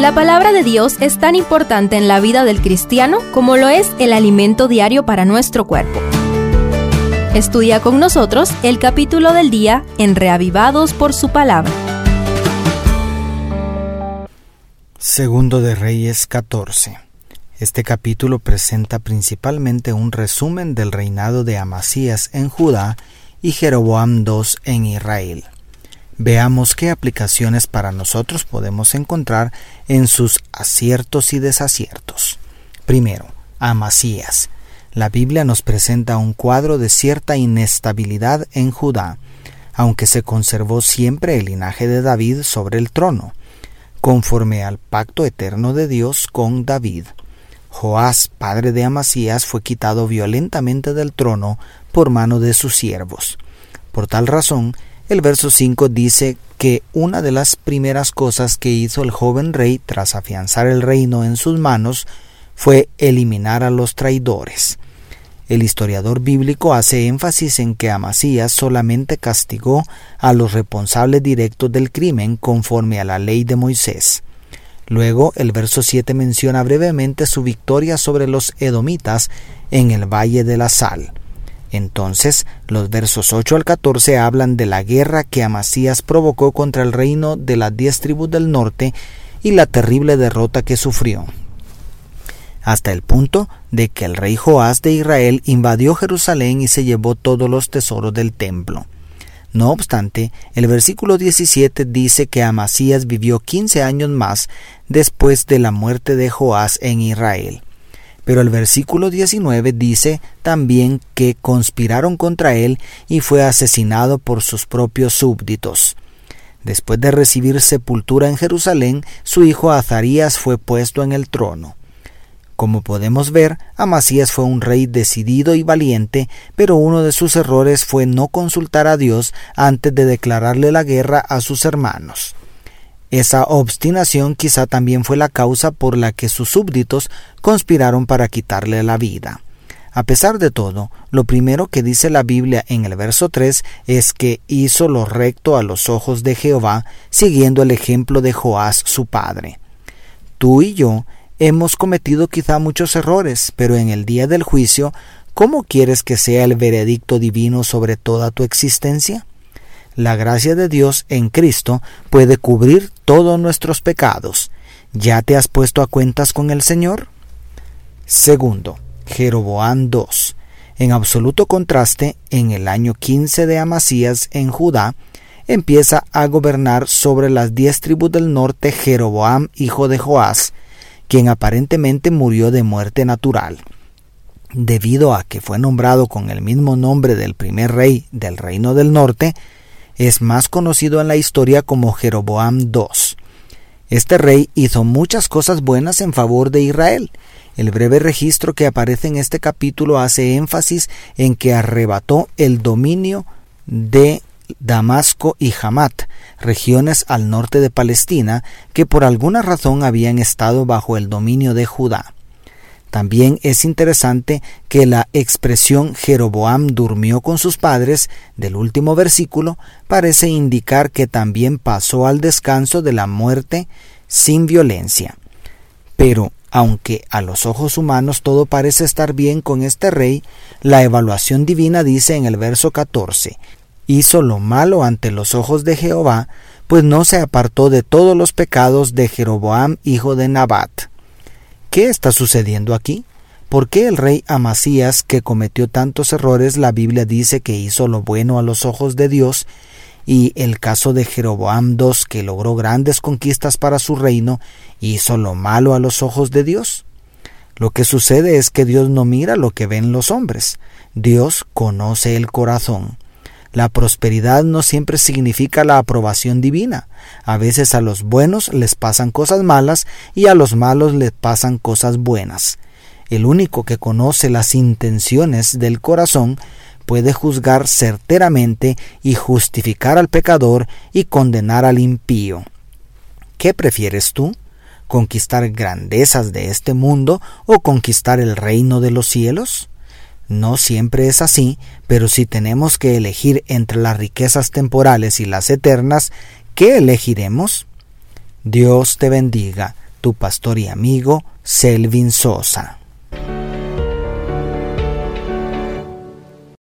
La palabra de Dios es tan importante en la vida del cristiano como lo es el alimento diario para nuestro cuerpo. Estudia con nosotros el capítulo del día en Reavivados por su palabra. Segundo de Reyes 14. Este capítulo presenta principalmente un resumen del reinado de Amasías en Judá y Jeroboam II en Israel. Veamos qué aplicaciones para nosotros podemos encontrar en sus aciertos y desaciertos. Primero, Amasías. La Biblia nos presenta un cuadro de cierta inestabilidad en Judá, aunque se conservó siempre el linaje de David sobre el trono, conforme al pacto eterno de Dios con David. Joás, padre de Amasías, fue quitado violentamente del trono por mano de sus siervos. Por tal razón, el verso 5 dice que una de las primeras cosas que hizo el joven rey tras afianzar el reino en sus manos fue eliminar a los traidores. El historiador bíblico hace énfasis en que Amasías solamente castigó a los responsables directos del crimen conforme a la ley de Moisés. Luego el verso 7 menciona brevemente su victoria sobre los edomitas en el Valle de la Sal. Entonces, los versos 8 al 14 hablan de la guerra que Amasías provocó contra el reino de las diez tribus del norte y la terrible derrota que sufrió. Hasta el punto de que el rey Joás de Israel invadió Jerusalén y se llevó todos los tesoros del templo. No obstante, el versículo 17 dice que Amasías vivió quince años más después de la muerte de Joás en Israel. Pero el versículo 19 dice también que conspiraron contra él y fue asesinado por sus propios súbditos. Después de recibir sepultura en Jerusalén, su hijo Azarías fue puesto en el trono. Como podemos ver, Amasías fue un rey decidido y valiente, pero uno de sus errores fue no consultar a Dios antes de declararle la guerra a sus hermanos. Esa obstinación quizá también fue la causa por la que sus súbditos conspiraron para quitarle la vida. A pesar de todo, lo primero que dice la Biblia en el verso 3 es que hizo lo recto a los ojos de Jehová, siguiendo el ejemplo de Joás su padre. Tú y yo hemos cometido quizá muchos errores, pero en el día del juicio, ¿cómo quieres que sea el veredicto divino sobre toda tu existencia? La gracia de Dios en Cristo puede cubrir todos nuestros pecados. ¿Ya te has puesto a cuentas con el Señor? Segundo, Jeroboam II. En absoluto contraste, en el año 15 de Amasías en Judá, empieza a gobernar sobre las diez tribus del norte Jeroboam, hijo de Joás, quien aparentemente murió de muerte natural. Debido a que fue nombrado con el mismo nombre del primer rey del reino del norte, es más conocido en la historia como Jeroboam II. Este rey hizo muchas cosas buenas en favor de Israel. El breve registro que aparece en este capítulo hace énfasis en que arrebató el dominio de Damasco y Hamat, regiones al norte de Palestina que por alguna razón habían estado bajo el dominio de Judá. También es interesante que la expresión Jeroboam durmió con sus padres del último versículo parece indicar que también pasó al descanso de la muerte sin violencia. Pero, aunque a los ojos humanos todo parece estar bien con este rey, la evaluación divina dice en el verso 14, hizo lo malo ante los ojos de Jehová, pues no se apartó de todos los pecados de Jeroboam hijo de Nabat. ¿Qué está sucediendo aquí? ¿Por qué el rey Amasías, que cometió tantos errores, la Biblia dice que hizo lo bueno a los ojos de Dios, y el caso de Jeroboam II, que logró grandes conquistas para su reino, hizo lo malo a los ojos de Dios? Lo que sucede es que Dios no mira lo que ven los hombres, Dios conoce el corazón. La prosperidad no siempre significa la aprobación divina. A veces a los buenos les pasan cosas malas y a los malos les pasan cosas buenas. El único que conoce las intenciones del corazón puede juzgar certeramente y justificar al pecador y condenar al impío. ¿Qué prefieres tú? ¿Conquistar grandezas de este mundo o conquistar el reino de los cielos? No siempre es así, pero si tenemos que elegir entre las riquezas temporales y las eternas, ¿qué elegiremos? Dios te bendiga. tu pastor y amigo Selvin Sosa.